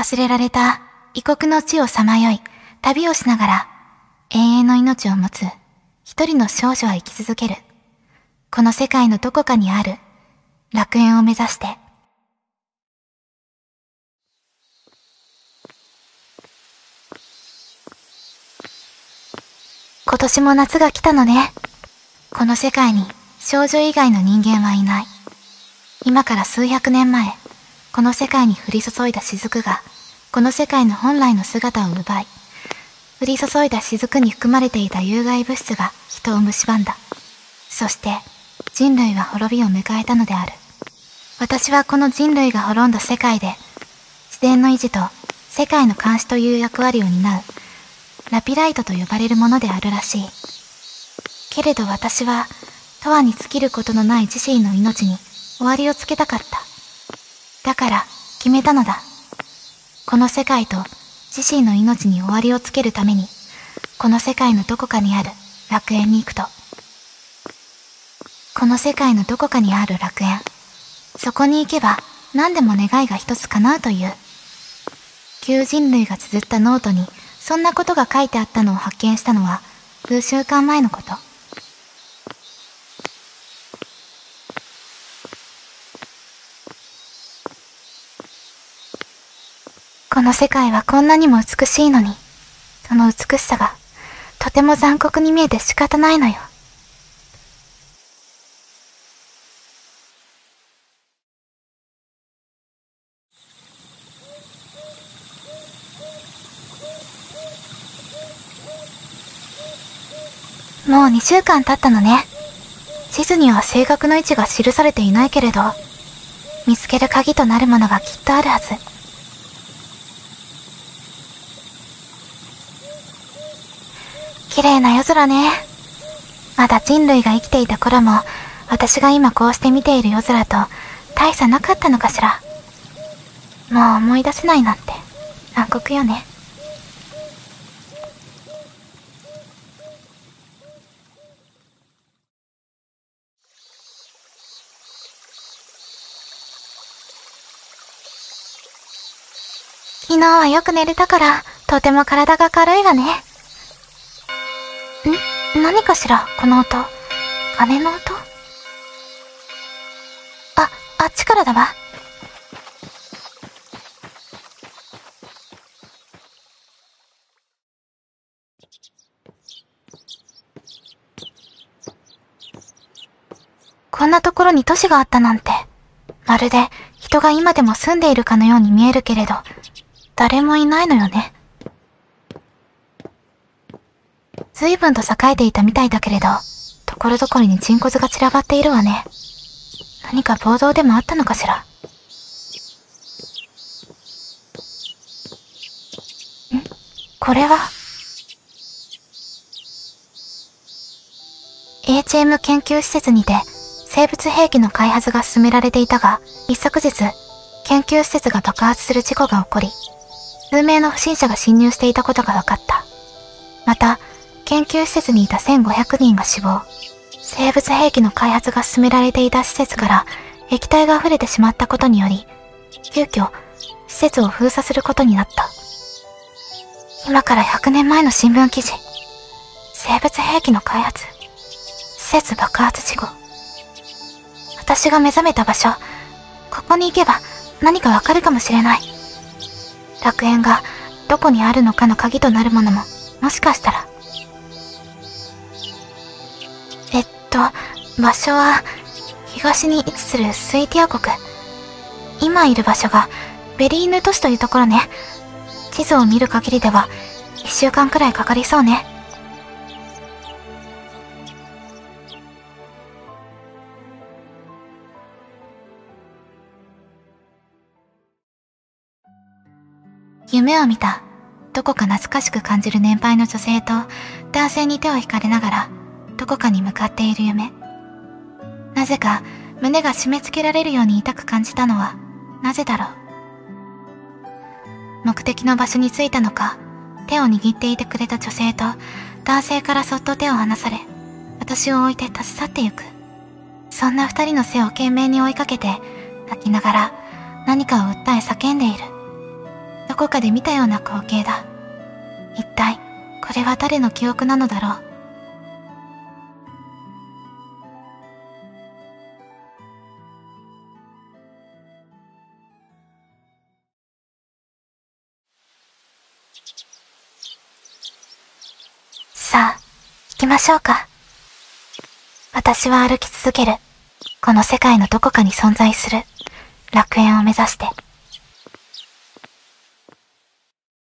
忘れられた異国の地をさまよい、旅をしながら永遠の命を持つ一人の少女は生き続ける。この世界のどこかにある楽園を目指して。今年も夏が来たのね。この世界に少女以外の人間はいない。今から数百年前、この世界に降り注いだ雫が、この世界の本来の姿を奪い、降り注いだ雫に含まれていた有害物質が人を蝕んだ。そして、人類は滅びを迎えたのである。私はこの人類が滅んだ世界で、自然の維持と世界の監視という役割を担うラピライトと呼ばれるものであるらしい。けれど私は、永遠に尽きることのない自身の命に終わりをつけたかった。だから、決めたのだ。この世界と自身の命に終わりをつけるために、この世界のどこかにある楽園に行くと。この世界のどこかにある楽園。そこに行けば何でも願いが一つ叶うという。旧人類が綴ったノートにそんなことが書いてあったのを発見したのは数週間前のこと。この世界はこんなにも美しいのに、その美しさがとても残酷に見えて仕方ないのよ。もう2週間経ったのね。地図には正確な位置が記されていないけれど、見つける鍵となるものがきっとあるはず。綺麗な夜空ね。まだ人類が生きていた頃も、私が今こうして見ている夜空と大差なかったのかしら。もう思い出せないなんて暗黒よね。昨日はよく寝れたから、とても体が軽いわね。何かしらこの音。鐘の音？あ、あっちからだわ。こんなところに都市があったなんて、まるで人が今でも住んでいるかのように見えるけれど、誰もいないのよね。随分と栄えていたみたいだけれど、ところどころに人骨が散らばっているわね。何か暴動でもあったのかしら？ん？これは ?HM 研究施設にて生物兵器の開発が進められていたが、一昨日、研究施設が爆発する事故が起こり、数名の不審者が侵入していたことが分かった。また、研究施設にいた1500人が死亡。生物兵器の開発が進められていた施設から液体が溢れてしまったことにより、急遽、施設を封鎖することになった。今から100年前の新聞記事。生物兵器の開発。施設爆発事故。私が目覚めた場所。ここに行けば何かわかるかもしれない。楽園がどこにあるのかの鍵となるものも、もしかしたら。場所は、東に位置するスイティア国。今いる場所が、ベリーヌ都市というところね。地図を見る限りでは、一週間くらいかかりそうね。夢を見た、どこか懐かしく感じる年配の女性と男性に手を引かれながら、どこかに向かっている夢。なぜか胸が締め付けられるように痛く感じたのは、なぜだろう。目的の場所に着いたのか、手を握っていてくれた女性と男性からそっと手を離され、私を置いて立ち去ってゆく。そんな二人の背を懸命に追いかけて、泣きながら何かを訴え叫んでいる。どこかで見たような光景だ。一体、これは誰の記憶なのだろう。ましょうか。私は歩き続ける。この世界のどこかに存在する楽園を目指して。